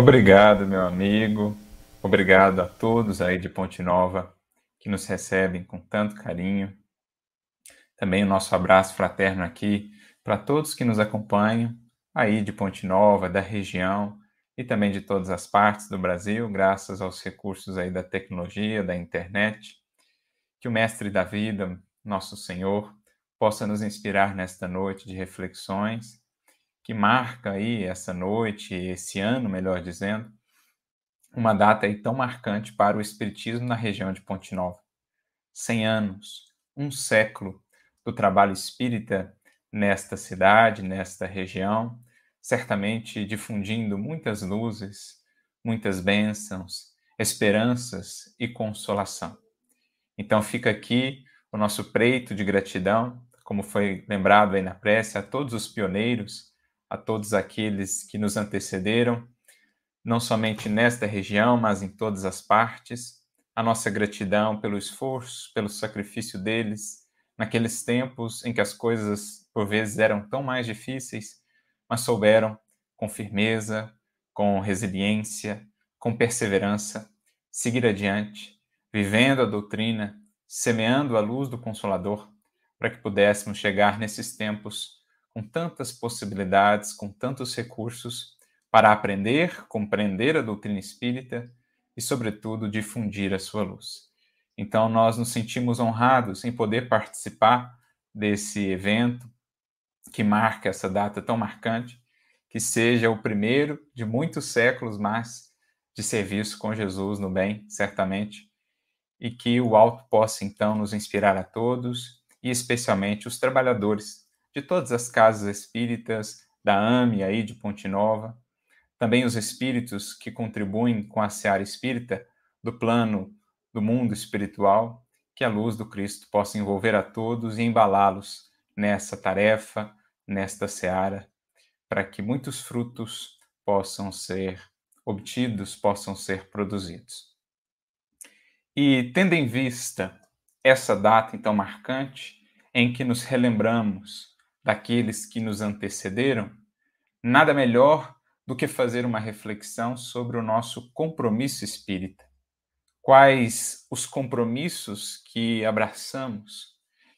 Obrigado, meu amigo. Obrigado a todos aí de Ponte Nova que nos recebem com tanto carinho. Também o nosso abraço fraterno aqui para todos que nos acompanham aí de Ponte Nova, da região e também de todas as partes do Brasil, graças aos recursos aí da tecnologia, da internet. Que o Mestre da Vida, nosso Senhor, possa nos inspirar nesta noite de reflexões que marca aí essa noite, esse ano, melhor dizendo, uma data aí tão marcante para o Espiritismo na região de Ponte Nova. Cem anos, um século do trabalho espírita nesta cidade, nesta região, certamente difundindo muitas luzes, muitas bênçãos, esperanças e consolação. Então fica aqui o nosso preito de gratidão, como foi lembrado aí na prece, a todos os pioneiros, a todos aqueles que nos antecederam não somente nesta região, mas em todas as partes. A nossa gratidão pelo esforço, pelo sacrifício deles, naqueles tempos em que as coisas por vezes eram tão mais difíceis, mas souberam com firmeza, com resiliência, com perseverança, seguir adiante, vivendo a doutrina, semeando a luz do Consolador, para que pudéssemos chegar nesses tempos com tantas possibilidades, com tantos recursos para aprender, compreender a doutrina espírita e, sobretudo, difundir a sua luz. Então, nós nos sentimos honrados em poder participar desse evento que marca essa data tão marcante, que seja o primeiro de muitos séculos mais de serviço com Jesus no bem, certamente, e que o alto possa então nos inspirar a todos e especialmente os trabalhadores de todas as casas espíritas da AME aí de Ponte Nova, também os espíritos que contribuem com a seara espírita do plano do mundo espiritual, que a luz do Cristo possa envolver a todos e embalá-los nessa tarefa, nesta seara, para que muitos frutos possam ser obtidos, possam ser produzidos. E tendo em vista essa data então marcante, em que nos relembramos daqueles que nos antecederam, nada melhor do que fazer uma reflexão sobre o nosso compromisso espírita. Quais os compromissos que abraçamos,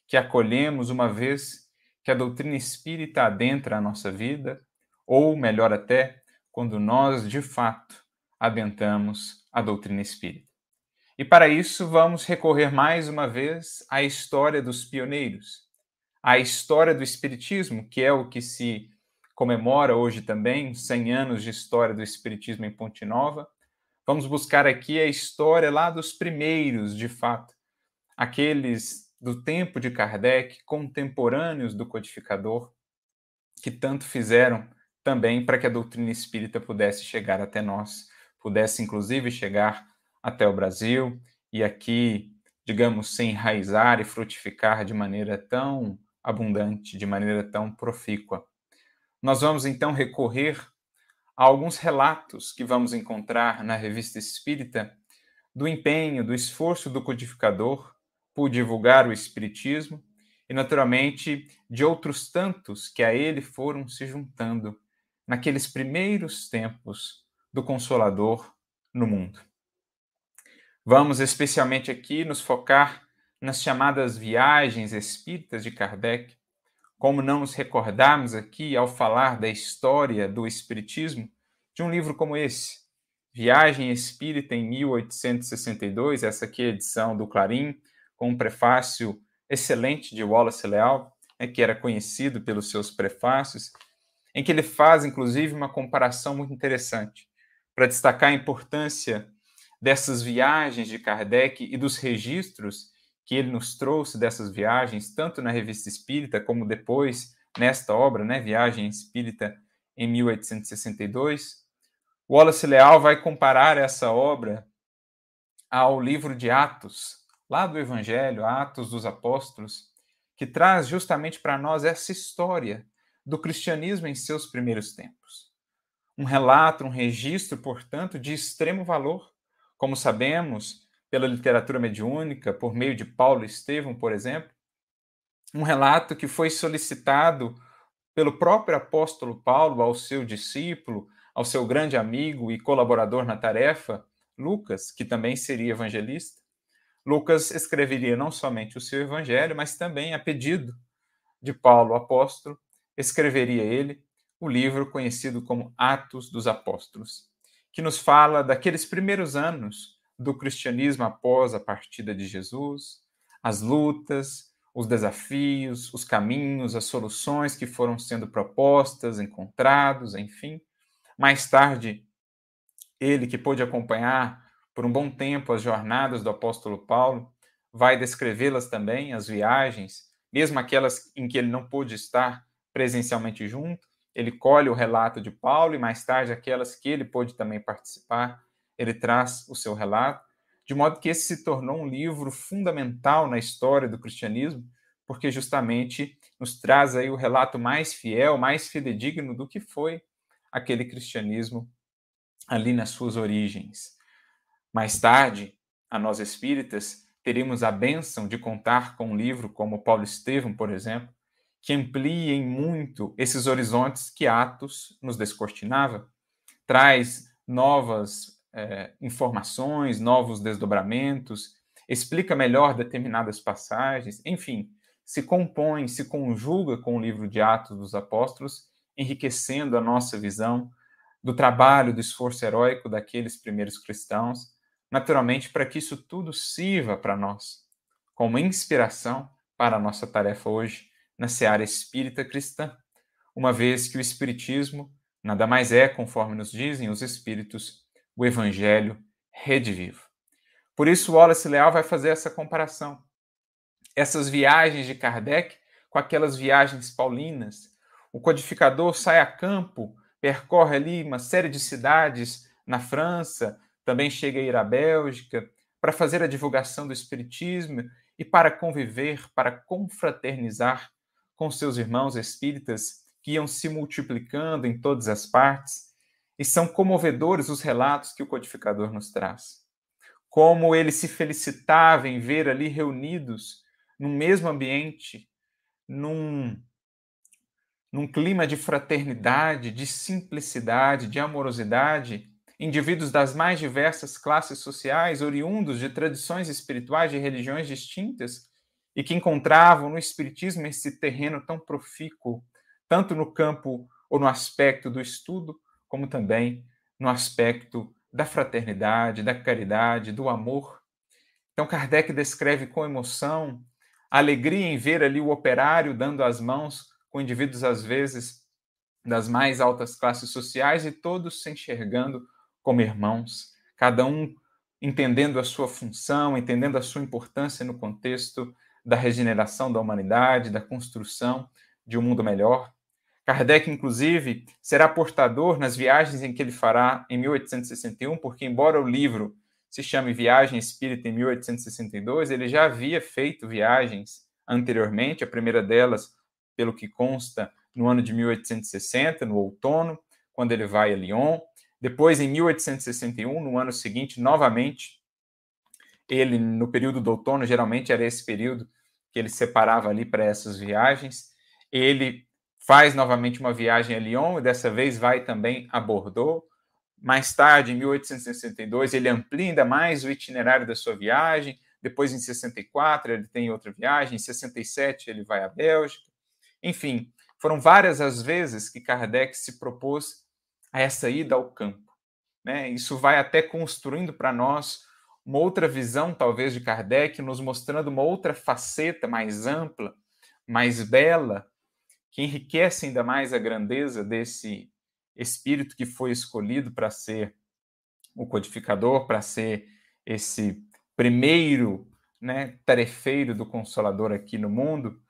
que acolhemos uma vez que a doutrina espírita adentra a nossa vida, ou melhor até, quando nós de fato adentramos a doutrina espírita. E para isso vamos recorrer mais uma vez à história dos pioneiros, à história do espiritismo, que é o que se comemora hoje também 100 anos de história do Espiritismo em Ponte Nova. Vamos buscar aqui a história lá dos primeiros, de fato, aqueles do tempo de Kardec, contemporâneos do codificador, que tanto fizeram também para que a doutrina espírita pudesse chegar até nós, pudesse inclusive chegar até o Brasil e aqui, digamos, se enraizar e frutificar de maneira tão abundante, de maneira tão profícua. Nós vamos então recorrer a alguns relatos que vamos encontrar na Revista Espírita do empenho, do esforço do codificador por divulgar o Espiritismo e, naturalmente, de outros tantos que a ele foram se juntando naqueles primeiros tempos do Consolador no mundo. Vamos especialmente aqui nos focar nas chamadas viagens espíritas de Kardec, como não nos recordarmos aqui, ao falar da história do Espiritismo, de um livro como esse, Viagem Espírita em 1862, essa aqui é a edição do Clarim, com um prefácio excelente de Wallace Leal, né, que era conhecido pelos seus prefácios, em que ele faz, inclusive, uma comparação muito interessante, para destacar a importância dessas viagens de Kardec e dos registros que ele nos trouxe dessas viagens, tanto na Revista Espírita como depois nesta obra, né, Viagem Espírita em 1862. Wallace Leal vai comparar essa obra ao livro de Atos, lá do Evangelho, Atos dos Apóstolos, que traz justamente para nós essa história do cristianismo em seus primeiros tempos. Um relato, um registro, portanto, de extremo valor. Como sabemos, pela literatura mediúnica, por meio de Paulo Estevão, por exemplo, um relato que foi solicitado pelo próprio apóstolo Paulo ao seu discípulo, ao seu grande amigo e colaborador na tarefa, Lucas, que também seria evangelista. Lucas escreveria não somente o seu evangelho, mas também, a pedido de Paulo, apóstolo, escreveria ele o livro conhecido como Atos dos Apóstolos, que nos fala daqueles primeiros anos do cristianismo após a partida de Jesus, as lutas, os desafios, os caminhos, as soluções que foram sendo propostas, encontrados, enfim. Mais tarde, ele que pôde acompanhar por um bom tempo as jornadas do apóstolo Paulo, vai descrevê-las também, as viagens, mesmo aquelas em que ele não pôde estar presencialmente junto. Ele colhe o relato de Paulo e mais tarde aquelas que ele pôde também participar, ele traz o seu relato de modo que esse se tornou um livro fundamental na história do cristianismo, porque justamente nos traz aí o relato mais fiel, mais fidedigno do que foi aquele cristianismo ali nas suas origens. Mais tarde, a nós espíritas, teremos a bênção de contar com um livro como Paulo Estevam, por exemplo, que ampliem muito esses horizontes que Atos nos descortinava, traz novas é, informações, novos desdobramentos, explica melhor determinadas passagens, enfim, se compõe, se conjuga com o livro de Atos dos Apóstolos, enriquecendo a nossa visão do trabalho, do esforço heróico daqueles primeiros cristãos, naturalmente para que isso tudo sirva para nós como inspiração para a nossa tarefa hoje na seara espírita cristã, uma vez que o espiritismo nada mais é, conforme nos dizem os espíritos, o Evangelho redivivo. Por isso, Wallace Leal vai fazer essa comparação. Essas viagens de Kardec com aquelas viagens paulinas. O codificador sai a campo, percorre ali uma série de cidades na França, também chega a ir à Bélgica, para fazer a divulgação do Espiritismo e para conviver, para confraternizar com seus irmãos espíritas que iam se multiplicando em todas as partes e são comovedores os relatos que o codificador nos traz. Como ele se felicitava em ver ali reunidos no mesmo ambiente, num, num clima de fraternidade, de simplicidade, de amorosidade, indivíduos das mais diversas classes sociais, oriundos de tradições espirituais de religiões distintas, e que encontravam no Espiritismo esse terreno tão profícuo, tanto no campo ou no aspecto do estudo, como também no aspecto da fraternidade, da caridade, do amor. Então, Kardec descreve com emoção a alegria em ver ali o operário dando as mãos com indivíduos, às vezes, das mais altas classes sociais e todos se enxergando como irmãos, cada um entendendo a sua função, entendendo a sua importância no contexto da regeneração da humanidade, da construção de um mundo melhor. Kardec, inclusive, será portador nas viagens em que ele fará em 1861, porque, embora o livro se chame Viagem Espírita em 1862, ele já havia feito viagens anteriormente, a primeira delas, pelo que consta, no ano de 1860, no outono, quando ele vai a Lyon. Depois, em 1861, no ano seguinte, novamente, ele, no período do outono, geralmente era esse período que ele separava ali para essas viagens, ele faz novamente uma viagem a Lyon e dessa vez vai também a Bordeaux. Mais tarde, em 1862, ele amplia ainda mais o itinerário da sua viagem. Depois, em 64, ele tem outra viagem. Em 67, ele vai à Bélgica. Enfim, foram várias as vezes que Kardec se propôs a essa ida ao campo. Né? Isso vai até construindo para nós uma outra visão, talvez, de Kardec, nos mostrando uma outra faceta mais ampla, mais bela que enriquece ainda mais a grandeza desse espírito que foi escolhido para ser o codificador, para ser esse primeiro né, tarefeiro do Consolador aqui no mundo,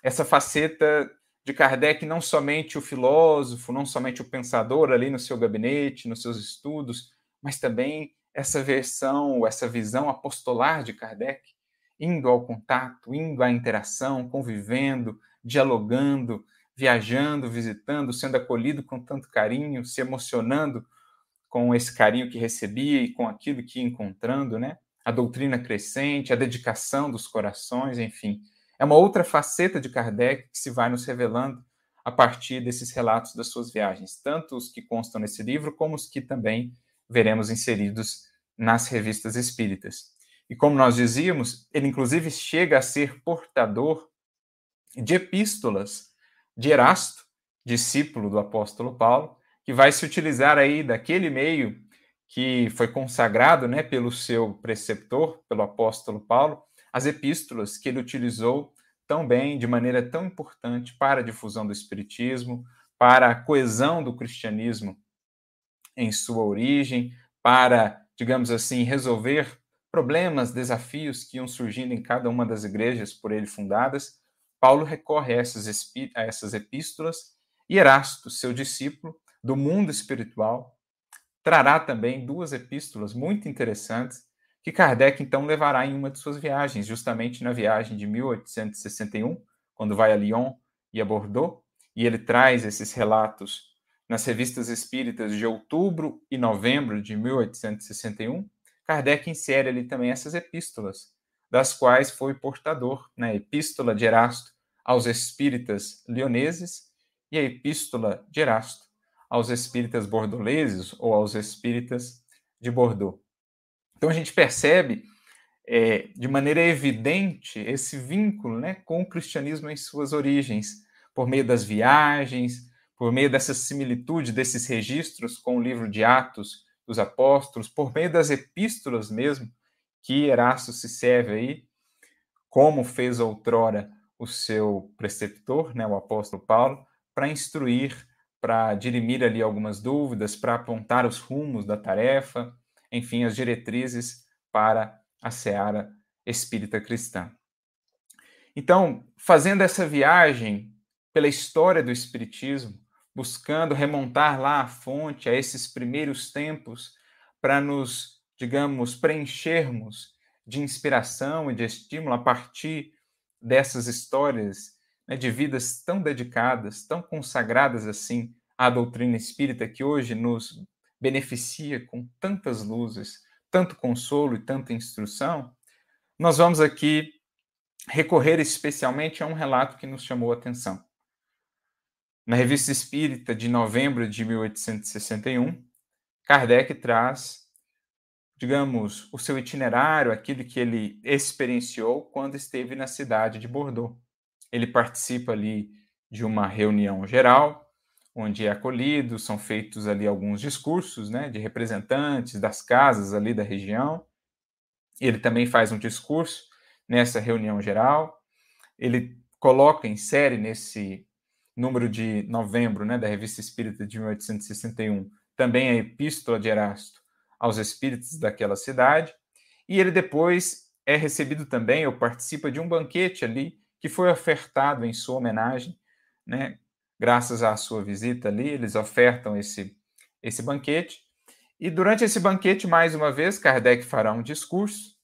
essa faceta de Kardec, não somente o filósofo, não somente o pensador ali no seu gabinete, nos seus estudos, mas também essa versão, essa visão apostolar de Kardec, indo ao contato, indo à interação, convivendo, dialogando, viajando, visitando, sendo acolhido com tanto carinho, se emocionando com esse carinho que recebia e com aquilo que ia encontrando, né? A doutrina crescente, a dedicação dos corações, enfim. É uma outra faceta de Kardec que se vai nos revelando a partir desses relatos das suas viagens, tanto os que constam nesse livro, como os que também veremos inseridos nas revistas espíritas. E como nós dizíamos, ele inclusive chega a ser portador de epístolas de Erasto, discípulo do apóstolo Paulo, que vai se utilizar aí daquele meio que foi consagrado né, pelo seu preceptor, pelo apóstolo Paulo, as epístolas que ele utilizou tão bem, de maneira tão importante para a difusão do Espiritismo, para a coesão do cristianismo em sua origem, para, digamos assim, resolver problemas, desafios que iam surgindo em cada uma das igrejas por ele fundadas. Paulo recorre a essas, a essas epístolas e Erasto, seu discípulo do mundo espiritual, trará também duas epístolas muito interessantes que Kardec então levará em uma de suas viagens, justamente na viagem de 1861, quando vai a Lyon e a Bordeaux, e ele traz esses relatos nas revistas espíritas de outubro e novembro de 1861. Kardec insere ali também essas epístolas, das quais foi portador, né? Epístola de Erasto aos espíritas lioneses e a Epístola de Erasto aos espíritas bordoleses ou aos espíritas de Bordeaux. Então a gente percebe é, de maneira evidente esse vínculo né, com o cristianismo em suas origens, por meio das viagens, por meio dessa similitude desses registros com o livro de Atos dos Apóstolos, por meio das epístolas mesmo, que Erasto se serve aí, como fez outrora o seu preceptor, né, o apóstolo Paulo, para instruir, para dirimir ali algumas dúvidas, para apontar os rumos da tarefa, enfim, as diretrizes para a seara espírita cristã. Então, fazendo essa viagem pela história do Espiritismo, buscando remontar lá a fonte, a esses primeiros tempos, para nos, digamos, preenchermos de inspiração e de estímulo a partir dessas histórias né, de vidas tão dedicadas, tão consagradas assim à doutrina espírita, que hoje nos beneficia com tantas luzes, tanto consolo e tanta instrução, nós vamos aqui recorrer especialmente a um relato que nos chamou a atenção. Na Revista Espírita de novembro de 1861, Kardec traz, digamos, o seu itinerário, aquilo que ele experienciou quando esteve na cidade de Bordeaux. Ele participa ali de uma reunião geral, onde é acolhido, são feitos ali alguns discursos, né, de representantes das casas ali da região. Ele também faz um discurso nessa reunião geral. Ele coloca, insere nesse número de novembro, né, da Revista Espírita de 1861, também a Epístola de Erasto aos espíritos daquela cidade. E ele depois é recebido também, ou participa de um banquete ali que foi ofertado em sua homenagem, né, graças à sua visita ali, eles ofertam esse, esse banquete. E durante esse banquete, mais uma vez, Kardec fará um discurso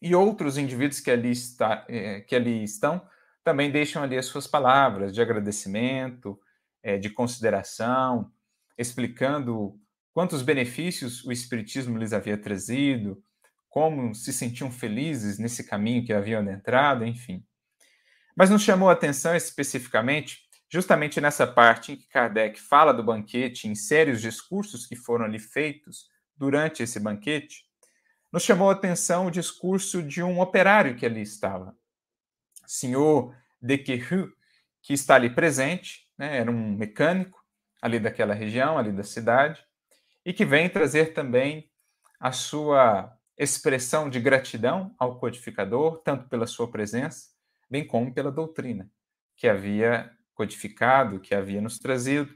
e outros indivíduos que ali, está, eh, que ali estão também deixam ali as suas palavras de agradecimento, eh, de consideração, explicando quantos benefícios o Espiritismo lhes havia trazido, como se sentiam felizes nesse caminho que haviam adentrado, enfim. Mas nos chamou a atenção especificamente justamente nessa parte em que Kardec fala do banquete, insere os discursos que foram ali feitos durante esse banquete, nos chamou a atenção o discurso de um operário que ali estava. Senhor de Querru, que está ali presente, né, era um mecânico ali daquela região, ali da cidade, e que vem trazer também a sua expressão de gratidão ao codificador, tanto pela sua presença, bem como pela doutrina que havia codificado que havia nos trazido.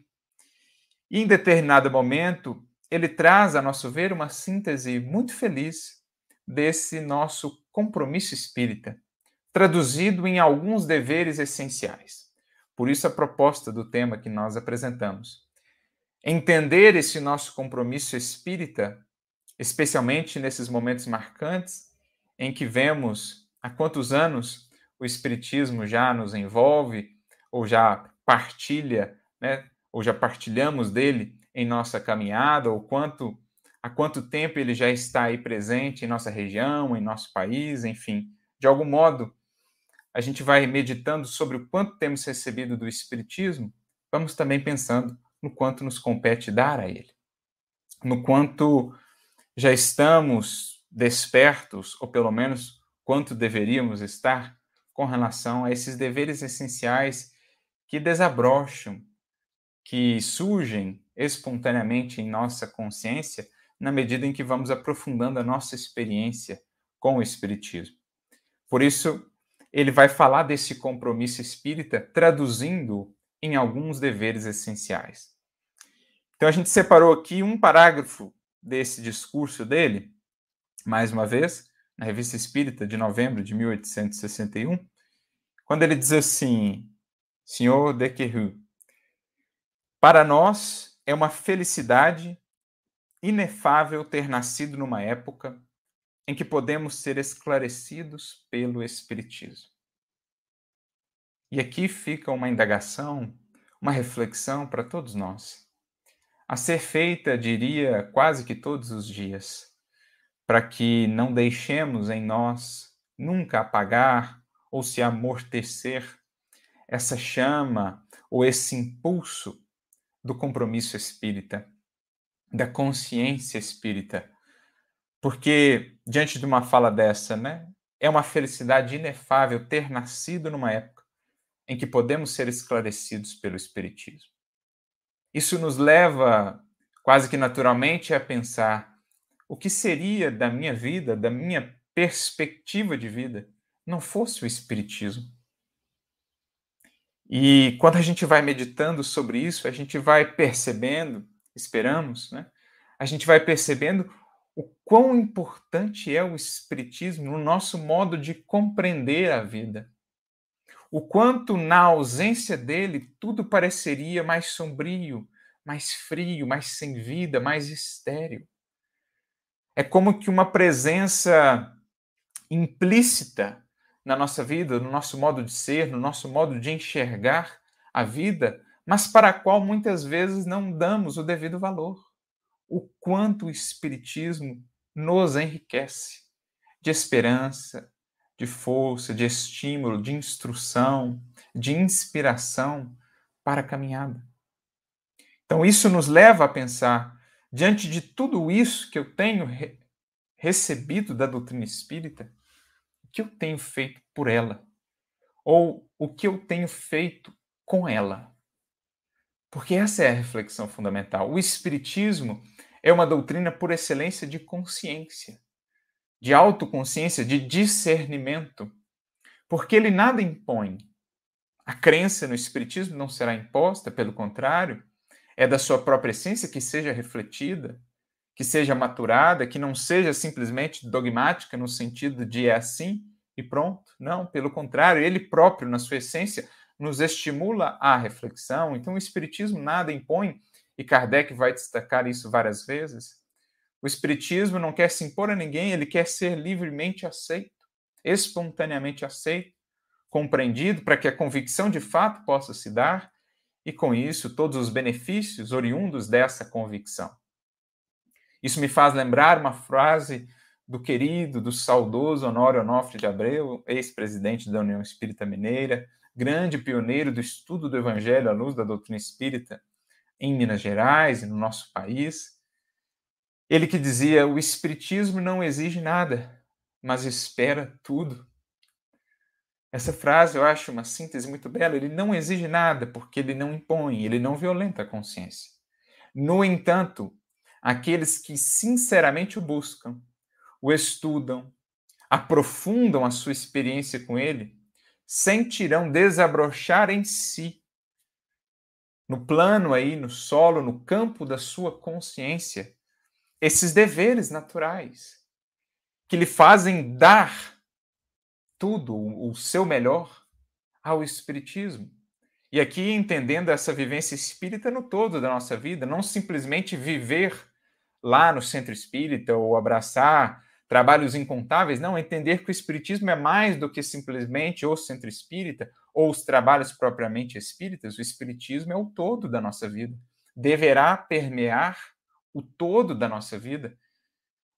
E em determinado momento, ele traz, a nosso ver, uma síntese muito feliz desse nosso compromisso espírita, traduzido em alguns deveres essenciais. Por isso, a proposta do tema que nós apresentamos. Entender esse nosso compromisso espírita, especialmente nesses momentos marcantes em que vemos há quantos anos o Espiritismo já nos envolve, ou já partilha, né, ou já partilhamos dele em nossa caminhada, ou quanto há quanto tempo ele já está aí presente em nossa região, em nosso país, enfim, de algum modo a gente vai meditando sobre o quanto temos recebido do Espiritismo, vamos também pensando no quanto nos compete dar a Ele, no quanto já estamos despertos, ou pelo menos quanto deveríamos estar, com relação a esses deveres essenciais que desabrocham, que surgem espontaneamente em nossa consciência na medida em que vamos aprofundando a nossa experiência com o Espiritismo. Por isso, ele vai falar desse compromisso espírita traduzindo em alguns deveres essenciais. Então, a gente separou aqui um parágrafo desse discurso dele, mais uma vez, na Revista Espírita de novembro de 1861, quando ele diz assim: Senhor de Querru, para nós é uma felicidade inefável ter nascido numa época em que podemos ser esclarecidos pelo Espiritismo. E aqui fica uma indagação, uma reflexão para todos nós, a ser feita, diria, quase que todos os dias, para que não deixemos em nós nunca apagar ou se amortecer essa chama ou esse impulso do compromisso espírita da consciência espírita. Porque, diante de uma fala dessa, né, é uma felicidade inefável ter nascido numa época em que podemos ser esclarecidos pelo Espiritismo. Isso nos leva, quase que naturalmente, a pensar o que seria da minha vida, da minha perspectiva de vida, não fosse o Espiritismo. E quando a gente vai meditando sobre isso, a gente vai percebendo esperamos, né? a gente vai percebendo o quão importante é o Espiritismo no nosso modo de compreender a vida. O quanto, na ausência dele, tudo pareceria mais sombrio, mais frio, mais sem vida, mais estéril. É como que uma presença implícita na nossa vida, no nosso modo de ser, no nosso modo de enxergar a vida, mas para a qual muitas vezes não damos o devido valor. O quanto o Espiritismo nos enriquece de esperança, de força, de estímulo, de instrução, de inspiração para a caminhada. Então, isso nos leva a pensar, diante de tudo isso que eu tenho re recebido da doutrina espírita, o que eu tenho feito por ela? Ou o que eu tenho feito com ela? Porque essa é a reflexão fundamental. O Espiritismo é uma doutrina por excelência de consciência, de autoconsciência, de discernimento, porque ele nada impõe. A crença no Espiritismo não será imposta, pelo contrário, é da sua própria essência que seja refletida, que seja maturada, que não seja simplesmente dogmática no sentido de é assim e pronto. Não, pelo contrário, ele próprio, na sua essência, nos estimula à reflexão. Então, o Espiritismo nada impõe, e Kardec vai destacar isso várias vezes. O Espiritismo não quer se impor a ninguém, ele quer ser livremente aceito, espontaneamente aceito, compreendido, para que a convicção de fato possa se dar, e com isso todos os benefícios oriundos dessa convicção. Isso me faz lembrar uma frase do querido, do saudoso Honório Onofre de Abreu, ex-presidente da União Espírita Mineira, grande pioneiro do estudo do Evangelho à luz da doutrina espírita em Minas Gerais e no nosso país. Ele que dizia: o Espiritismo não exige nada, mas espera tudo. Essa frase eu acho uma síntese muito bela. Ele não exige nada porque ele não impõe, ele não violenta a consciência. No entanto, aqueles que sinceramente o buscam, o estudam, aprofundam a sua experiência com ele, sentirão desabrochar em si, no plano aí, no solo, no campo da sua consciência, esses deveres naturais que lhe fazem dar tudo, o seu melhor, ao Espiritismo. E aqui entendendo essa vivência espírita no todo da nossa vida, não simplesmente viver lá no centro espírita ou abraçar trabalhos incontáveis, não, entender que o espiritismo é mais do que simplesmente o centro espírita ou os trabalhos propriamente espíritas, o espiritismo é o todo da nossa vida. Deverá permear o todo da nossa vida.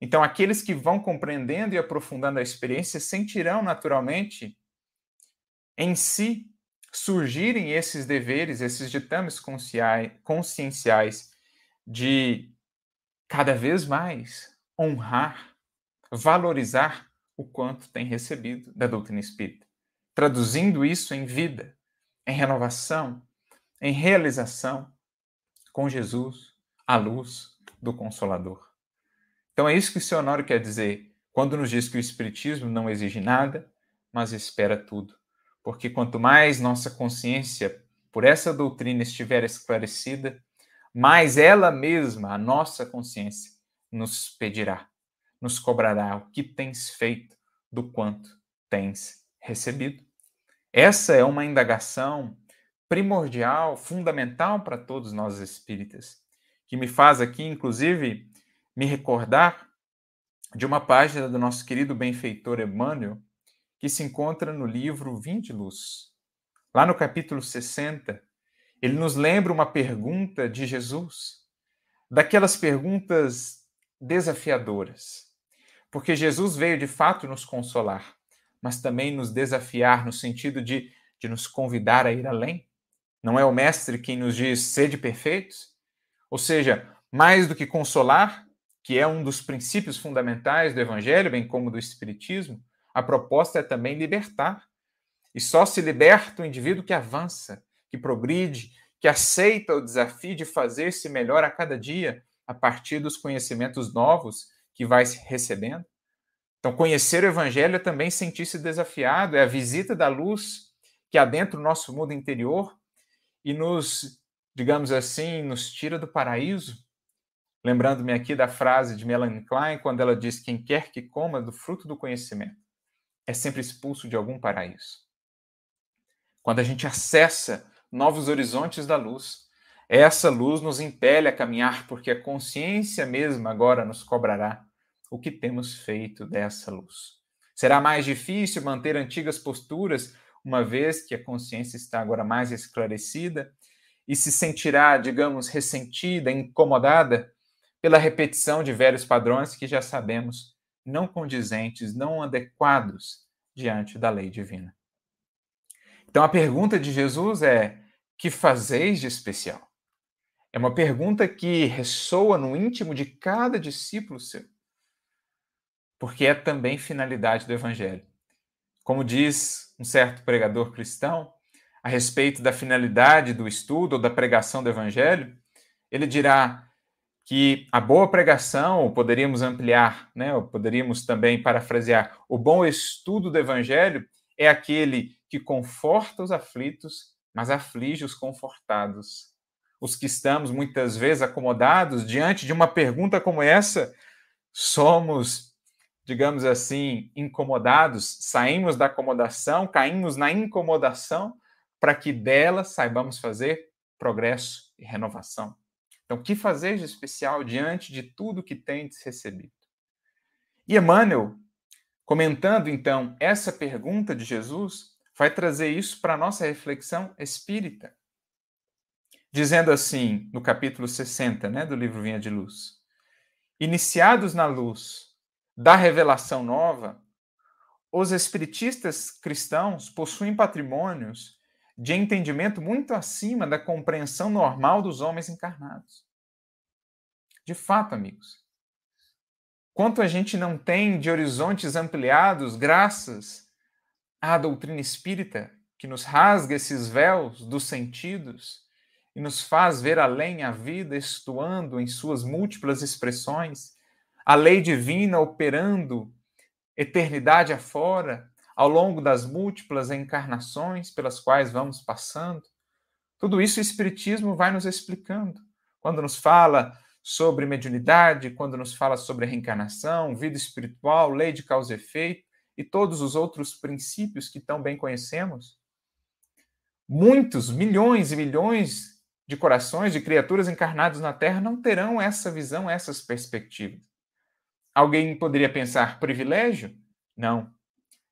Então, aqueles que vão compreendendo e aprofundando a experiência sentirão naturalmente em si surgirem esses deveres, esses ditames conscienciais de cada vez mais honrar, valorizar o quanto tem recebido da doutrina espírita, traduzindo isso em vida, em renovação, em realização com Jesus, a luz do Consolador. Então é isso que o Senhor quer dizer quando nos diz que o Espiritismo não exige nada, mas espera tudo. Porque quanto mais nossa consciência por essa doutrina estiver esclarecida, mais ela mesma, a nossa consciência, nos pedirá, nos cobrará o que tens feito do quanto tens recebido. Essa é uma indagação primordial, fundamental para todos nós espíritas, que me faz aqui, inclusive, me recordar de uma página do nosso querido benfeitor Emmanuel, que se encontra no livro Vinde Luz. Lá no capítulo 60, ele nos lembra uma pergunta de Jesus, daquelas perguntas desafiadoras. Porque Jesus veio de fato nos consolar, mas também nos desafiar no sentido de, de nos convidar a ir além. Não é o Mestre quem nos diz sede perfeitos? Ou seja, mais do que consolar, que é um dos princípios fundamentais do Evangelho, bem como do Espiritismo, a proposta é também libertar. E só se liberta o indivíduo que avança, que progride, que aceita o desafio de fazer-se melhor a cada dia a partir dos conhecimentos novos que vai recebendo. Então, conhecer o Evangelho é também sentir-se desafiado, é a visita da luz que adentra o nosso mundo interior e nos, digamos assim, nos tira do paraíso Lembrando-me aqui da frase de Melanie Klein, quando ela diz: Quem quer que coma do fruto do conhecimento é sempre expulso de algum paraíso. Quando a gente acessa novos horizontes da luz, essa luz nos impele a caminhar, porque a consciência mesma agora nos cobrará o que temos feito dessa luz. Será mais difícil manter antigas posturas, uma vez que a consciência está agora mais esclarecida e se sentirá, digamos, ressentida, incomodada pela repetição de velhos padrões que já sabemos não condizentes, não adequados diante da lei divina. Então a pergunta de Jesus é: que fazeis de especial? É uma pergunta que ressoa no íntimo de cada discípulo seu, porque é também finalidade do evangelho. Como diz um certo pregador cristão a respeito da finalidade do estudo ou da pregação do evangelho, ele dirá: que a boa pregação, poderíamos ampliar, né, ou poderíamos também parafrasear, o bom estudo do evangelho é aquele que conforta os aflitos, mas aflige os confortados. Os que estamos muitas vezes acomodados diante de uma pergunta como essa, somos, digamos assim, incomodados, saímos da acomodação, caímos na incomodação, para que dela saibamos fazer progresso e renovação. Então, que fazer de especial diante de tudo que tendes recebido? E Emmanuel, comentando então essa pergunta de Jesus, vai trazer isso para a nossa reflexão espírita. Dizendo assim, no capítulo 60 né, do livro Vinha de Luz: Iniciados na luz da revelação nova, os espiritistas cristãos possuem patrimônios de entendimento muito acima da compreensão normal dos homens encarnados. De fato, amigos, quanto a gente não tem de horizontes ampliados graças à doutrina espírita que nos rasga esses véus dos sentidos e nos faz ver além a vida estuando em suas múltiplas expressões, a lei divina operando eternidade afora, ao longo das múltiplas encarnações pelas quais vamos passando. Tudo isso o Espiritismo vai nos explicando. Quando nos fala sobre mediunidade, quando nos fala sobre reencarnação, vida espiritual, lei de causa e efeito e todos os outros princípios que tão bem conhecemos. Muitos, milhões e milhões de corações de criaturas encarnadas na Terra não terão essa visão, essas perspectivas. Alguém poderia pensar privilégio? Não.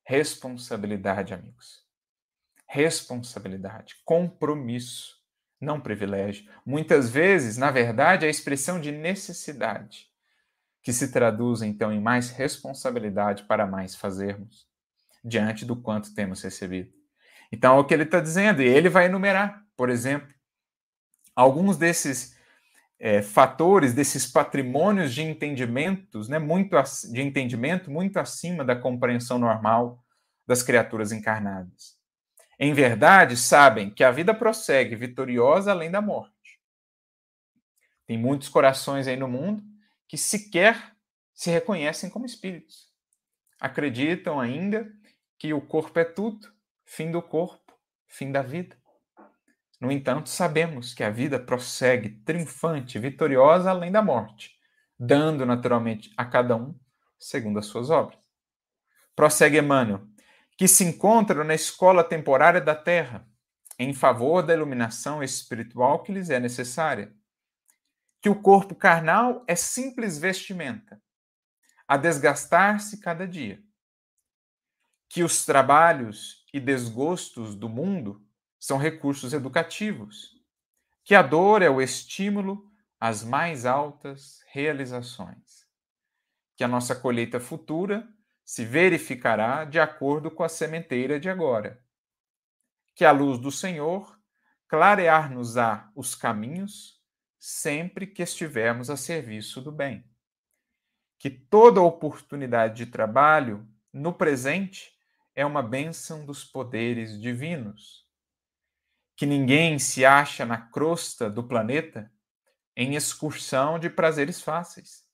Responsabilidade, amigos. Responsabilidade, compromisso, não privilégio. Muitas vezes, na verdade, é a expressão de necessidade, que se traduz então em mais responsabilidade para mais fazermos, diante do quanto temos recebido. Então, é o que ele está dizendo, e ele vai enumerar, por exemplo, alguns desses é, fatores, desses patrimônios de entendimentos, né, muito de entendimento muito acima da compreensão normal das criaturas encarnadas. Em verdade, sabem que a vida prossegue vitoriosa além da morte. Tem muitos corações aí no mundo que sequer se reconhecem como espíritos. Acreditam ainda que o corpo é tudo, fim do corpo, fim da vida. No entanto, sabemos que a vida prossegue triunfante, vitoriosa além da morte, dando naturalmente a cada um segundo as suas obras. Prossegue Emmanuel, que se encontram na escola temporária da Terra, em favor da iluminação espiritual que lhes é necessária. Que o corpo carnal é simples vestimenta, a desgastar-se cada dia. Que os trabalhos e desgostos do mundo são recursos educativos, que a dor é o estímulo às mais altas realizações, que a nossa colheita futura se verificará de acordo com a sementeira de agora, que a luz do Senhor clarear-nos-á os caminhos sempre que estivermos a serviço do bem, que toda oportunidade de trabalho no presente é uma bênção dos poderes divinos que ninguém se acha na crosta do planeta em excursão de prazeres fáceis,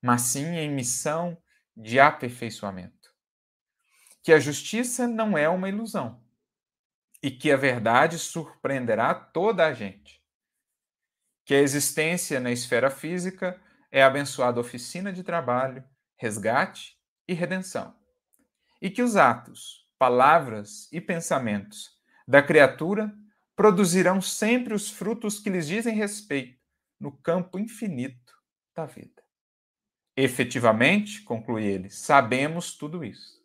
mas sim em missão de aperfeiçoamento. Que a justiça não é uma ilusão e que a verdade surpreenderá toda a gente. Que a existência na esfera física é abençoada oficina de trabalho, resgate e redenção. E que os atos, palavras e pensamentos da criatura produzirão sempre os frutos que lhes dizem respeito no campo infinito da vida. Efetivamente, conclui ele, sabemos tudo isso.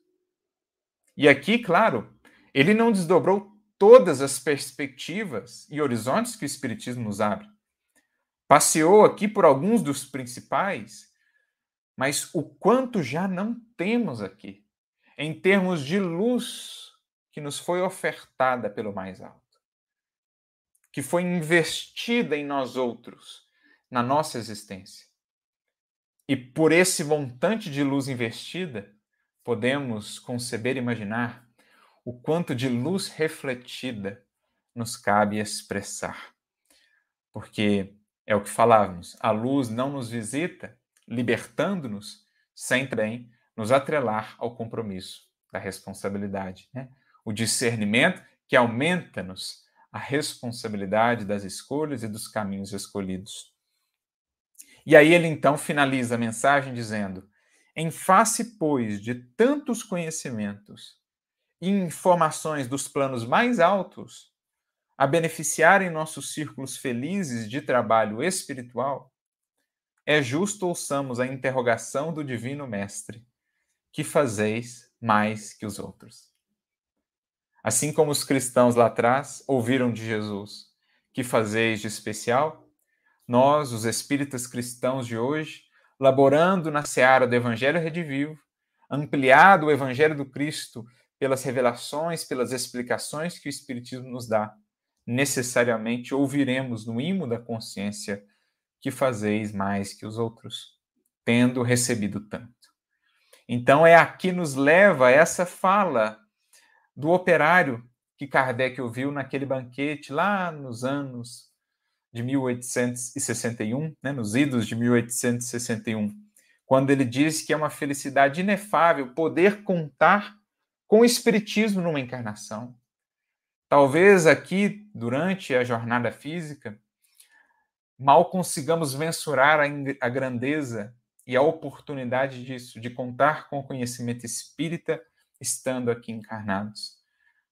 E aqui, claro, ele não desdobrou todas as perspectivas e horizontes que o Espiritismo nos abre. Passeou aqui por alguns dos principais, mas o quanto já não temos aqui, em termos de luz que nos foi ofertada pelo mais alto que foi investida em nós outros, na nossa existência. E por esse montante de luz investida, podemos conceber e imaginar o quanto de luz refletida nos cabe expressar. Porque é o que falávamos, a luz não nos visita, libertando-nos, sem também nos atrelar ao compromisso da responsabilidade. Né? O discernimento que aumenta-nos a responsabilidade das escolhas e dos caminhos escolhidos. E aí ele então finaliza a mensagem dizendo: Em face, pois, de tantos conhecimentos e informações dos planos mais altos, a beneficiarem nossos círculos felizes de trabalho espiritual, é justo ouçamos a interrogação do Divino Mestre: Que fazeis mais que os outros? Assim como os cristãos lá atrás ouviram de Jesus, que fazeis de especial? Nós, os espíritas cristãos de hoje, laborando na seara do Evangelho Redivivo, ampliado o Evangelho do Cristo pelas revelações, pelas explicações que o Espiritismo nos dá, necessariamente ouviremos no imo da consciência que fazeis mais que os outros, tendo recebido tanto. Então é aqui nos leva essa fala do operário que Kardec ouviu naquele banquete lá nos anos de 1861, né, nos idos de 1861, quando ele diz que é uma felicidade inefável poder contar com o Espiritismo numa encarnação. Talvez aqui, durante a jornada física, mal consigamos mensurar a, grandeza e a oportunidade disso, de contar com o conhecimento espírita estando aqui encarnados,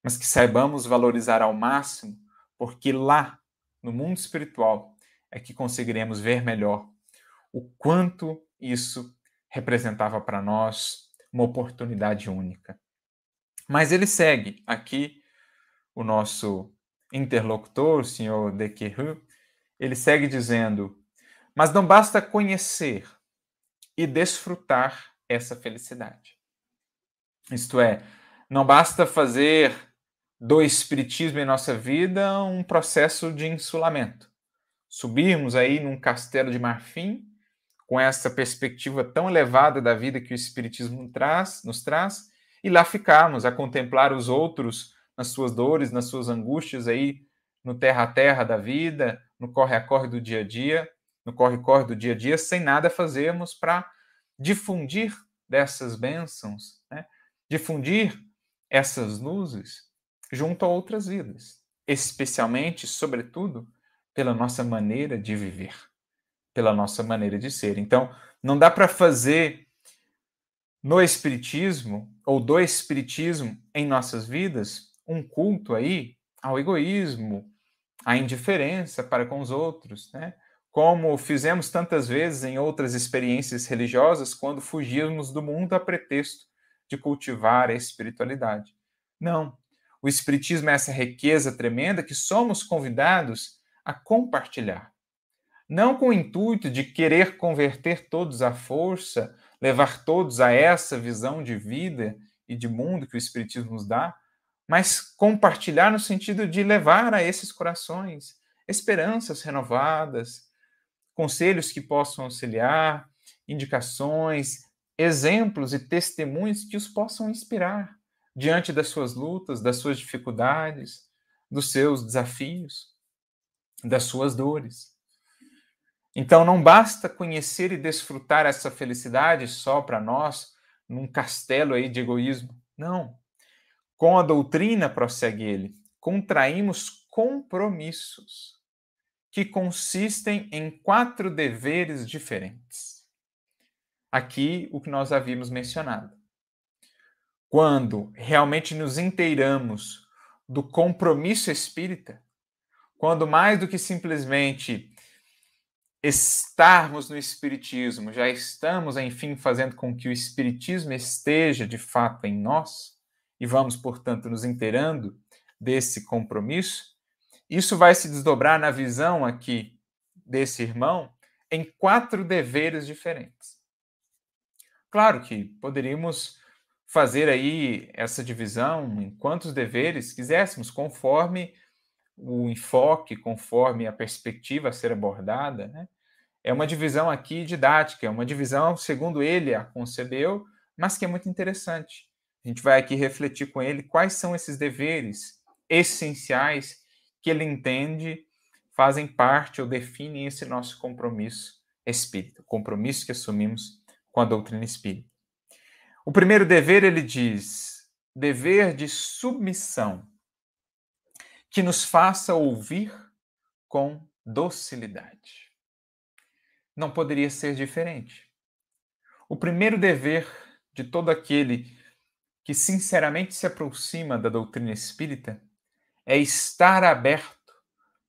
mas que saibamos valorizar ao máximo, porque lá, no mundo espiritual, é que conseguiremos ver melhor o quanto isso representava para nós uma oportunidade única. Mas ele segue aqui o nosso interlocutor, o senhor de ele segue dizendo: Mas não basta conhecer e desfrutar essa felicidade. Isto é, não basta fazer do espiritismo em nossa vida um processo de insulamento. Subirmos aí num castelo de marfim, com essa perspectiva tão elevada da vida que o espiritismo traz, nos traz, e lá ficarmos a contemplar os outros nas suas dores, nas suas angústias aí no terra a terra da vida, no corre a corre do dia a dia, no corre corre do dia a dia, sem nada fazermos para difundir dessas bênçãos, né? Difundir essas luzes junto a outras vidas, especialmente, sobretudo, pela nossa maneira de viver, pela nossa maneira de ser. Então, não dá para fazer no espiritismo ou do espiritismo em nossas vidas um culto aí ao egoísmo, à indiferença para com os outros, né? Como fizemos tantas vezes em outras experiências religiosas quando fugíamos do mundo a pretexto de cultivar a espiritualidade. Não. O espiritismo é essa riqueza tremenda que somos convidados a compartilhar. Não com o intuito de querer converter todos à força, levar todos a essa visão de vida e de mundo que o espiritismo nos dá, mas compartilhar no sentido de levar a esses corações esperanças renovadas, conselhos que possam auxiliar, indicações, exemplos e testemunhos que os possam inspirar diante das suas lutas, das suas dificuldades, dos seus desafios, das suas dores. Então não basta conhecer e desfrutar essa felicidade só para nós num castelo aí de egoísmo. Não. Com a doutrina, prossegue ele, contraímos compromissos que consistem em quatro deveres diferentes. Aqui o que nós havíamos mencionado. Quando realmente nos inteiramos do compromisso espírita, quando mais do que simplesmente estarmos no Espiritismo, já estamos, enfim, fazendo com que o Espiritismo esteja de fato em nós, e vamos, portanto, nos inteirando desse compromisso, isso vai se desdobrar na visão aqui desse irmão em quatro deveres diferentes. Claro que poderíamos fazer aí essa divisão em quantos deveres quiséssemos, conforme o enfoque, conforme a perspectiva a ser abordada. Né? É uma divisão aqui didática, é uma divisão, segundo ele a concebeu, mas que é muito interessante. A gente vai aqui refletir com ele quais são esses deveres essenciais que ele entende fazem parte ou definem esse nosso compromisso espírita, compromisso que assumimos com a doutrina espírita. O primeiro dever, ele diz, dever de submissão, que nos faça ouvir com docilidade. Não poderia ser diferente. O primeiro dever de todo aquele que sinceramente se aproxima da doutrina espírita é estar aberto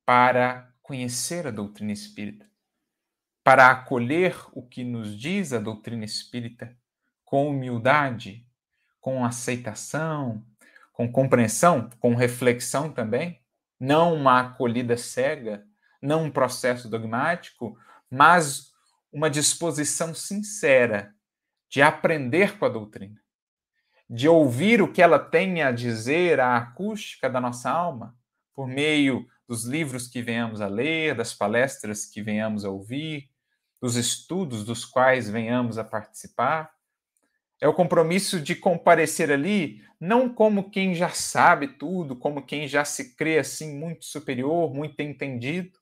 para conhecer a doutrina espírita, para acolher o que nos diz a doutrina espírita com humildade, com aceitação, com compreensão, com reflexão também, não uma acolhida cega, não um processo dogmático, mas uma disposição sincera de aprender com a doutrina de ouvir o que ela tem a dizer à acústica da nossa alma, por meio dos livros que venhamos a ler, das palestras que venhamos a ouvir, dos estudos dos quais venhamos a participar. É o compromisso de comparecer ali, não como quem já sabe tudo, como quem já se crê assim muito superior, muito entendido.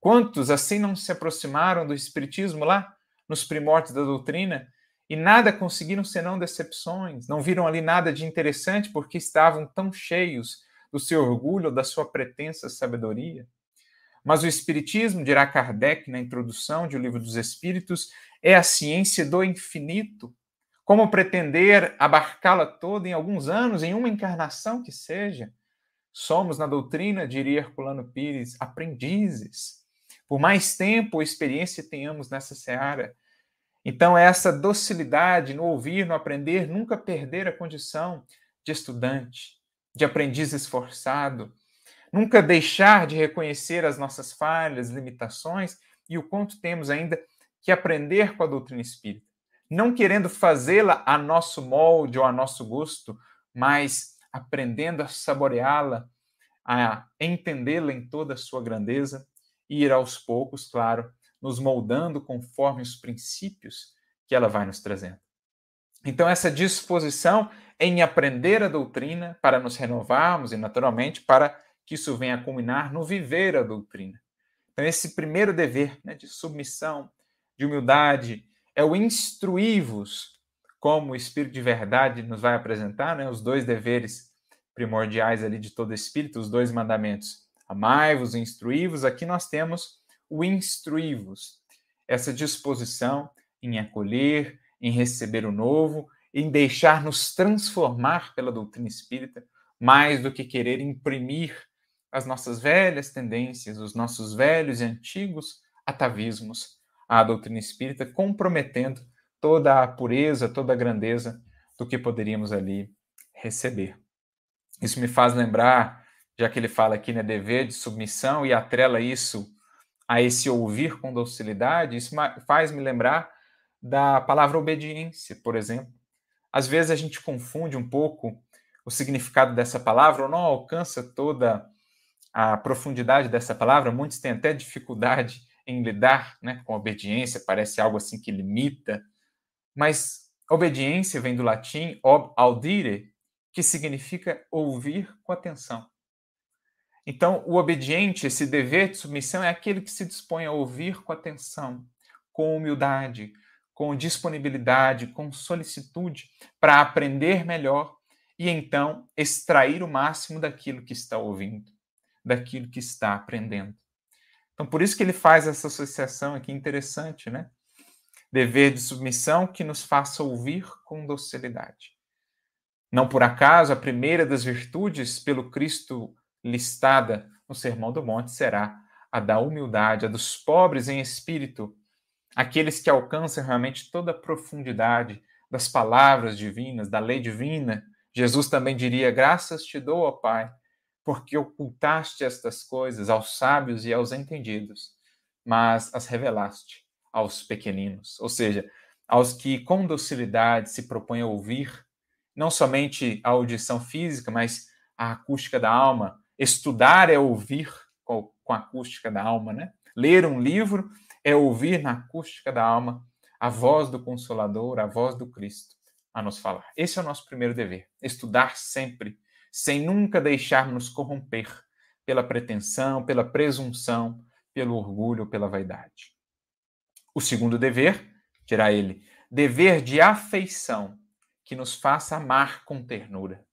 Quantos assim não se aproximaram do Espiritismo lá, nos primórdios da doutrina, e nada conseguiram senão decepções, não viram ali nada de interessante porque estavam tão cheios do seu orgulho, da sua pretensa sabedoria. Mas o Espiritismo, dirá Kardec na introdução de O Livro dos Espíritos, é a ciência do infinito. Como pretender abarcá-la toda em alguns anos, em uma encarnação que seja? Somos, na doutrina, diria Herculano Pires, aprendizes. Por mais tempo ou experiência tenhamos nessa seara, então, essa docilidade no ouvir, no aprender, nunca perder a condição de estudante, de aprendiz esforçado, nunca deixar de reconhecer as nossas falhas, limitações e o quanto temos ainda que aprender com a doutrina espírita. Não querendo fazê-la a nosso molde ou a nosso gosto, mas aprendendo a saboreá-la, a entendê-la em toda a sua grandeza e ir aos poucos, claro, nos moldando conforme os princípios que ela vai nos trazendo. Então, essa disposição em aprender a doutrina para nos renovarmos e, naturalmente, para que isso venha a culminar no viver a doutrina. Então, esse primeiro dever né, de submissão, de humildade, é o instruí-vos, como o Espírito de Verdade nos vai apresentar, né, os dois deveres primordiais ali de todo Espírito, os dois mandamentos. Amai-vos, instruí-vos. Aqui nós temos o instruí-vos, essa disposição em acolher, em receber o novo, em deixar-nos transformar pela doutrina espírita, mais do que querer imprimir as nossas velhas tendências, os nossos velhos e antigos atavismos à doutrina espírita, comprometendo toda a pureza, toda a grandeza do que poderíamos ali receber. Isso me faz lembrar, já que ele fala aqui, né, dever de submissão e atrela isso a esse ouvir com docilidade, isso faz me lembrar da palavra obediência, por exemplo. Às vezes a gente confunde um pouco o significado dessa palavra ou não alcança toda a profundidade dessa palavra. Muitos têm até dificuldade em lidar né, com obediência, parece algo assim que limita. Mas obediência vem do latim ob audire, que significa ouvir com atenção. Então, o obediente, esse dever de submissão, é aquele que se dispõe a ouvir com atenção, com humildade, com disponibilidade, com solicitude para aprender melhor e então extrair o máximo daquilo que está ouvindo, daquilo que está aprendendo. Então, por isso que ele faz essa associação aqui interessante, né? Dever de submissão que nos faça ouvir com docilidade. Não por acaso, a primeira das virtudes pelo Cristo listada no Sermão do Monte será a da humildade, a dos pobres em espírito, aqueles que alcançam realmente toda a profundidade das palavras divinas, da lei divina. Jesus também diria: Graças te dou, ó Pai, porque ocultaste estas coisas aos sábios e aos entendidos, mas as revelaste aos pequeninos. Ou seja, aos que com docilidade se propõem a ouvir, não somente a audição física, mas a acústica da alma. Estudar é ouvir com a acústica da alma, né? Ler um livro é ouvir na acústica da alma a voz do Consolador, a voz do Cristo a nos falar. Esse é o nosso primeiro dever: estudar sempre, sem nunca deixarmos corromper pela pretensão, pela presunção, pelo orgulho, pela vaidade. O segundo dever, dirá ele, dever de afeição, que nos faça amar com ternura.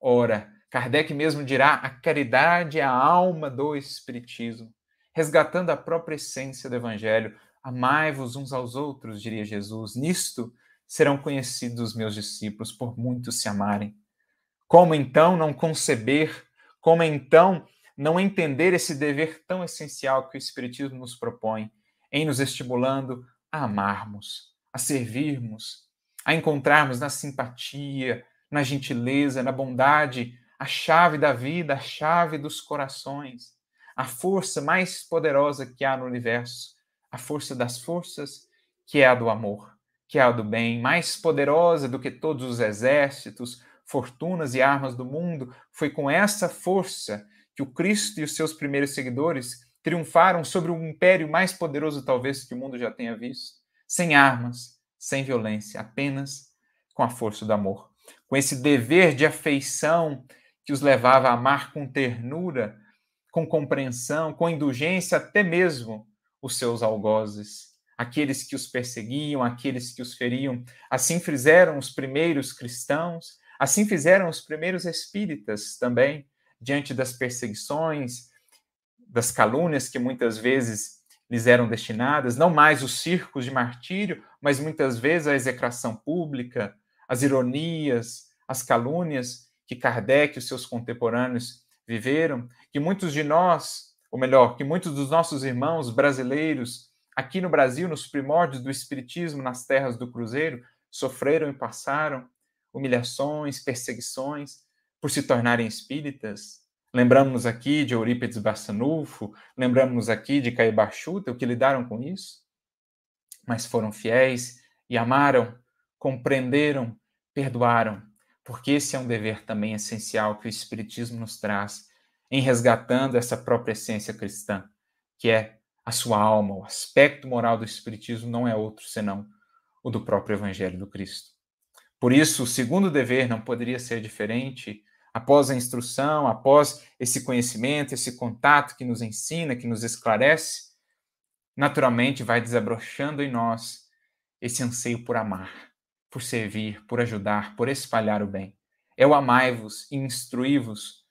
Ora, Kardec mesmo dirá: a caridade é a alma do Espiritismo resgatando a própria essência do Evangelho. Amai-vos uns aos outros, diria Jesus. Nisto serão conhecidos os meus discípulos, por muitos se amarem. Como então não conceber, como então não entender esse dever tão essencial que o Espiritismo nos propõe, em nos estimulando a amarmos, a servirmos, a encontrarmos na simpatia, na gentileza, na bondade, a chave da vida, a chave dos corações a força mais poderosa que há no universo, a força das forças, que é a do amor, que é a do bem, mais poderosa do que todos os exércitos, fortunas e armas do mundo. Foi com essa força que o Cristo e os seus primeiros seguidores triunfaram sobre o império mais poderoso, talvez, que o mundo já tenha visto, sem armas, sem violência, apenas com a força do amor. Com esse dever de afeição que os levava a amar com ternura com compreensão, com indulgência, até mesmo os seus algozes, aqueles que os perseguiam, aqueles que os feriam. Assim fizeram os primeiros cristãos, assim fizeram os primeiros espíritas também, diante das perseguições, das calúnias que muitas vezes lhes eram destinadas, não mais os circos de martírio, mas muitas vezes a execração pública, as ironias, as calúnias que Kardec e os seus contemporâneos viveram, que muitos de nós, ou melhor, que muitos dos nossos irmãos brasileiros, aqui no Brasil, nos primórdios do Espiritismo, nas terras do Cruzeiro, sofreram e passaram humilhações, perseguições por se tornarem espíritas. Lembramos-nos aqui de Eurípides Bassanufo, lembramos-nos aqui de Caibachuta, o que lidaram com isso. Mas foram fiéis e amaram, compreenderam, perdoaram, porque esse é um dever também essencial que o Espiritismo nos traz em resgatando essa própria essência cristã, que é a sua alma, o aspecto moral do Espiritismo não é outro senão o do próprio Evangelho do Cristo. Por isso, o segundo dever não poderia ser diferente após a instrução, após esse conhecimento, esse contato que nos ensina, que nos esclarece, naturalmente vai desabrochando em nós esse anseio por amar, por servir, por ajudar, por espalhar o bem. É o amai-vos e instruí-vos,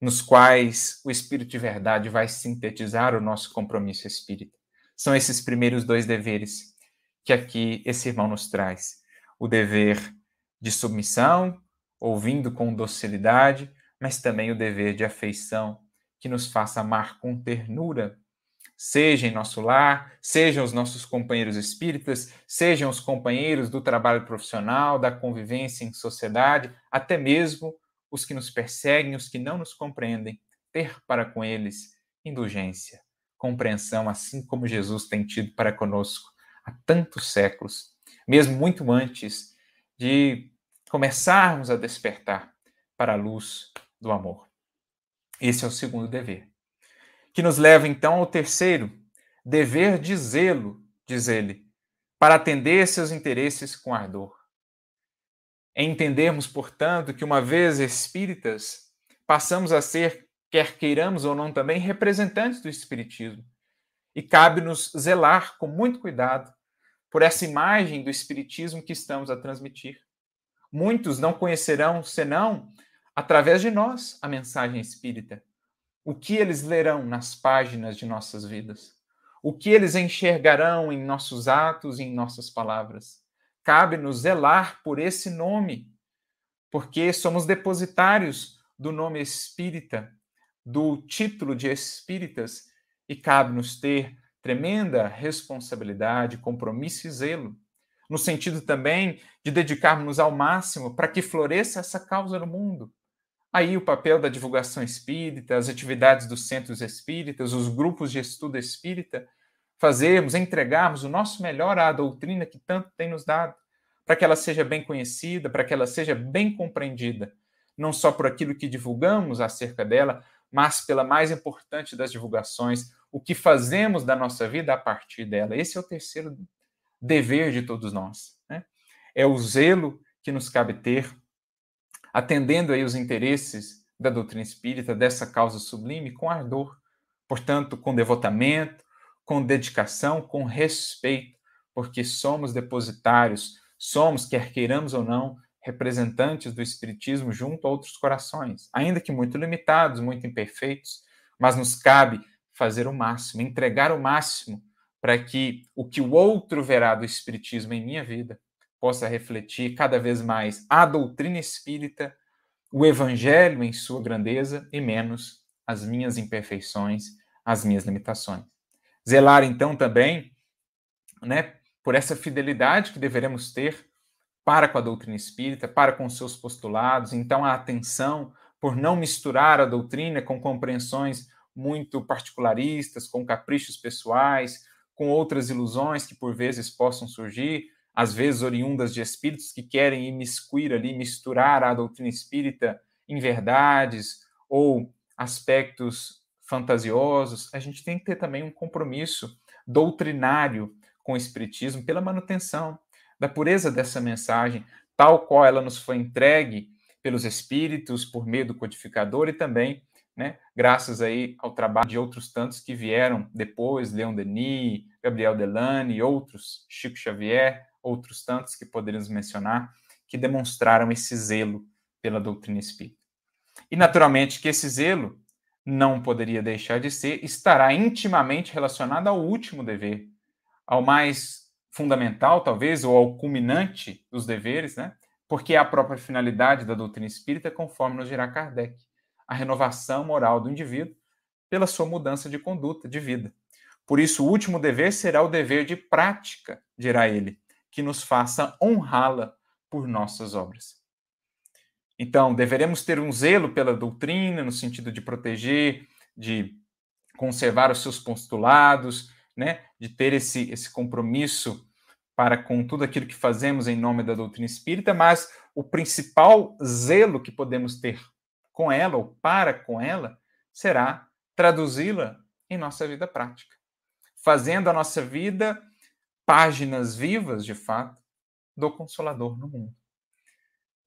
nos quais o Espírito de verdade vai sintetizar o nosso compromisso espírita. São esses primeiros dois deveres que aqui esse irmão nos traz: o dever de submissão, ouvindo com docilidade, mas também o dever de afeição, que nos faça amar com ternura, seja em nosso lar, sejam os nossos companheiros espíritas, sejam os companheiros do trabalho profissional, da convivência em sociedade, até mesmo os que nos perseguem, os que não nos compreendem, ter para com eles indulgência, compreensão, assim como Jesus tem tido para conosco há tantos séculos, mesmo muito antes de começarmos a despertar para a luz do amor. Esse é o segundo dever. Que nos leva então ao terceiro, dever de zelo, diz ele, para atender seus interesses com ardor. É entendermos, portanto, que uma vez espíritas, passamos a ser, quer queiramos ou não também, representantes do espiritismo. E cabe-nos zelar com muito cuidado por essa imagem do espiritismo que estamos a transmitir Muitos não conhecerão, senão através de nós, a mensagem espírita. O que eles lerão nas páginas de nossas vidas? O que eles enxergarão em nossos atos e em nossas palavras? Cabe-nos zelar por esse nome, porque somos depositários do nome espírita, do título de espíritas, e cabe-nos ter tremenda responsabilidade, compromisso e zelo no sentido também de dedicarmos ao máximo para que floresça essa causa no mundo. Aí o papel da divulgação espírita, as atividades dos centros espíritas, os grupos de estudo espírita, fazermos, entregarmos o nosso melhor à doutrina que tanto tem nos dado, para que ela seja bem conhecida, para que ela seja bem compreendida, não só por aquilo que divulgamos acerca dela, mas pela mais importante das divulgações, o que fazemos da nossa vida a partir dela. Esse é o terceiro dever de todos nós. Né? É o zelo que nos cabe ter, atendendo aí os interesses da doutrina espírita, dessa causa sublime, com ardor, portanto, com devotamento, com dedicação, com respeito, porque somos depositários, somos, quer queiramos ou não, representantes do Espiritismo junto a outros corações, ainda que muito limitados, muito imperfeitos, mas nos cabe fazer o máximo, entregar o máximo para que o que o outro verá do Espiritismo em minha vida possa refletir cada vez mais a doutrina espírita, o Evangelho em sua grandeza e menos as minhas imperfeições, as minhas limitações. Zelar, então, também né, por essa fidelidade que deveremos ter para com a doutrina espírita, para com seus postulados, então a atenção por não misturar a doutrina com compreensões muito particularistas, com caprichos pessoais, com outras ilusões que por vezes possam surgir, às vezes oriundas de espíritos que querem imiscuir ali, misturar a doutrina espírita em verdades ou aspectos fantasiosos, a gente tem que ter também um compromisso doutrinário com o espiritismo pela manutenção da pureza dessa mensagem, tal qual ela nos foi entregue pelos espíritos por meio do codificador e também né? Graças aí ao trabalho de outros tantos que vieram depois, Leon Denis, Gabriel Delane outros, Chico Xavier, outros tantos que poderíamos mencionar, que demonstraram esse zelo pela doutrina espírita. E naturalmente que esse zelo não poderia deixar de ser, estará intimamente relacionado ao último dever, ao mais fundamental, talvez, ou ao culminante dos deveres, né? Porque é a própria finalidade da doutrina espírita, conforme nos dirá Kardec a renovação moral do indivíduo pela sua mudança de conduta, de vida. Por isso, o último dever será o dever de prática, dirá ele, que nos faça honrá-la por nossas obras. Então, deveremos ter um zelo pela doutrina, no sentido de proteger, de conservar os seus postulados, né, de ter esse, esse compromisso para com tudo aquilo que fazemos em nome da doutrina espírita, mas o principal zelo que podemos ter com ela ou para com ela será traduzi-la em nossa vida prática, fazendo a nossa vida páginas vivas, de fato, do Consolador no mundo.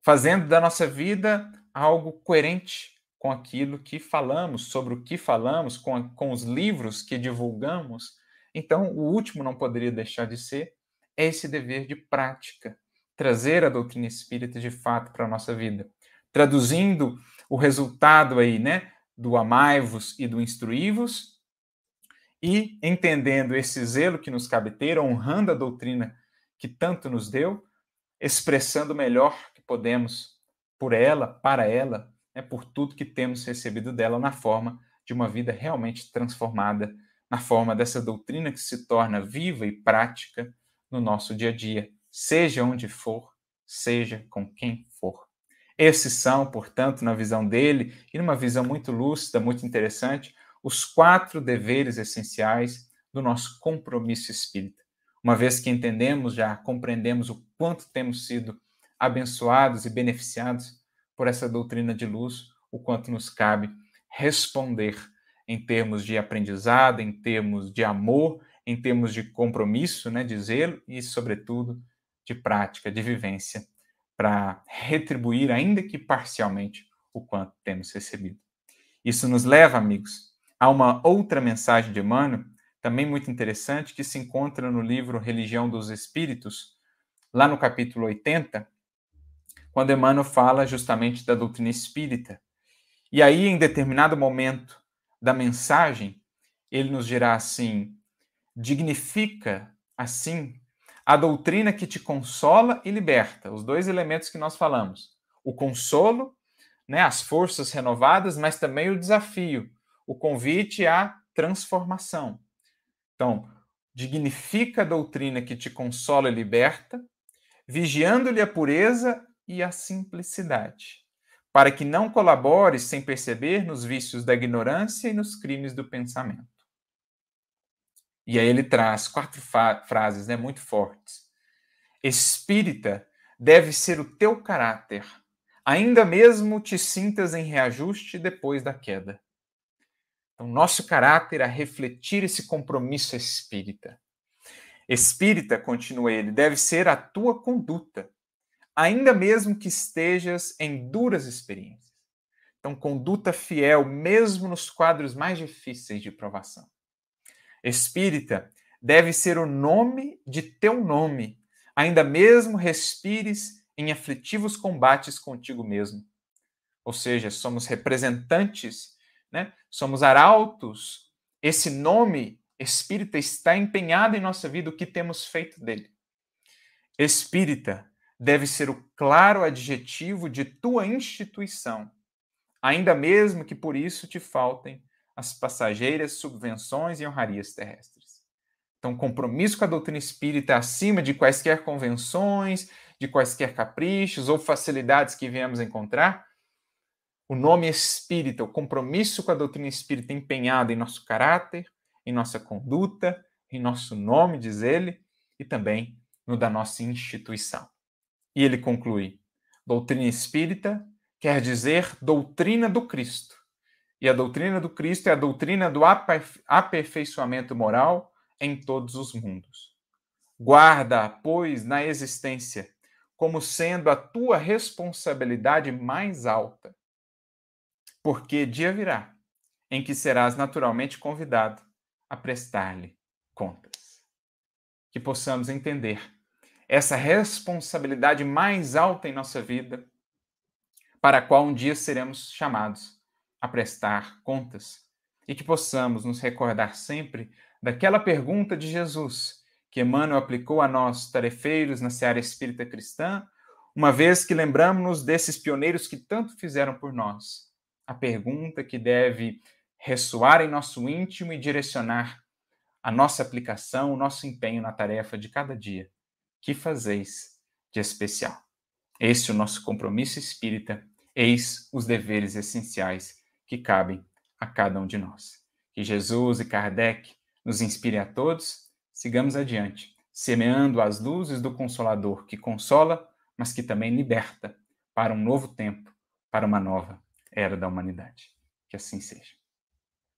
Fazendo da nossa vida algo coerente com aquilo que falamos, sobre o que falamos, com, a, com os livros que divulgamos. Então, o último não poderia deixar de ser esse dever de prática, trazer a doutrina espírita de fato para a nossa vida, traduzindo o resultado aí, né, do amai-vos e do instruí-vos, e entendendo esse zelo que nos cabe ter, honrando a doutrina que tanto nos deu, expressando o melhor que podemos por ela, para ela, né, por tudo que temos recebido dela na forma de uma vida realmente transformada, na forma dessa doutrina que se torna viva e prática no nosso dia a dia, seja onde for, seja com quem. Esses são, portanto, na visão dele, e numa visão muito lúcida, muito interessante, os quatro deveres essenciais do nosso compromisso espírita. Uma vez que entendemos, já compreendemos o quanto temos sido abençoados e beneficiados por essa doutrina de luz, o quanto nos cabe responder em termos de aprendizado, em termos de amor, em termos de compromisso, né, de zelo e, sobretudo, de prática, de vivência para retribuir, ainda que parcialmente, o quanto temos recebido. Isso nos leva, amigos, a uma outra mensagem de Emmanuel, também muito interessante, que se encontra no livro Religião dos Espíritos, lá no capítulo 80, quando Emmanuel fala justamente da doutrina espírita. E aí, em determinado momento da mensagem, ele nos dirá assim: dignifica assim a doutrina que te consola e liberta, os dois elementos que nós falamos. O consolo, né, as forças renovadas, mas também o desafio, o convite à transformação. Então, dignifica a doutrina que te consola e liberta, vigiando-lhe a pureza e a simplicidade, para que não colabores sem perceber nos vícios da ignorância e nos crimes do pensamento. E aí ele traz quatro frases né, muito fortes. Espírita deve ser o teu caráter, ainda mesmo te sintas em reajuste depois da queda. Então, nosso caráter a refletir esse compromisso espírita. Espírita, continua ele, deve ser a tua conduta, ainda mesmo que estejas em duras experiências. Então, conduta fiel, mesmo nos quadros mais difíceis de provação. Espírita deve ser o nome de teu nome, ainda mesmo respires em aflitivos combates contigo mesmo. Ou seja, somos representantes, né? somos arautos. Esse nome espírita está empenhado em nossa vida, o que temos feito dele. Espírita deve ser o claro adjetivo de tua instituição, ainda mesmo que por isso te faltem as passageiras subvenções e honrarias terrestres. Então, compromisso com a doutrina espírita acima de quaisquer convenções, de quaisquer caprichos ou facilidades que viemos encontrar. O nome espírita, o compromisso com a doutrina espírita empenhado em nosso caráter, em nossa conduta, em nosso nome, diz ele, e também no da nossa instituição. E ele conclui: doutrina espírita quer dizer doutrina do Cristo, e a doutrina do Cristo é a doutrina do aperfeiçoamento moral em todos os mundos. Guarda, pois, na existência, como sendo a tua responsabilidade mais alta. Porque dia virá em que serás naturalmente convidado a prestar-lhe contas. Que possamos entender essa responsabilidade mais alta em nossa vida, para a qual um dia seremos chamados a prestar contas e que possamos nos recordar sempre daquela pergunta de Jesus que Emmanuel aplicou a nós, tarefeiros na seara espírita cristã, uma vez que lembramos-nos desses pioneiros que tanto fizeram por nós. A pergunta que deve ressoar em nosso íntimo e direcionar a nossa aplicação, o nosso empenho na tarefa de cada dia. Que fazeis de especial? Esse é o nosso compromisso espírita, eis os deveres essenciais que cabem a cada um de nós. Que Jesus e Kardec nos inspirem a todos. Sigamos adiante, semeando as luzes do Consolador que consola, mas que também liberta para um novo tempo, para uma nova era da humanidade. Que assim seja.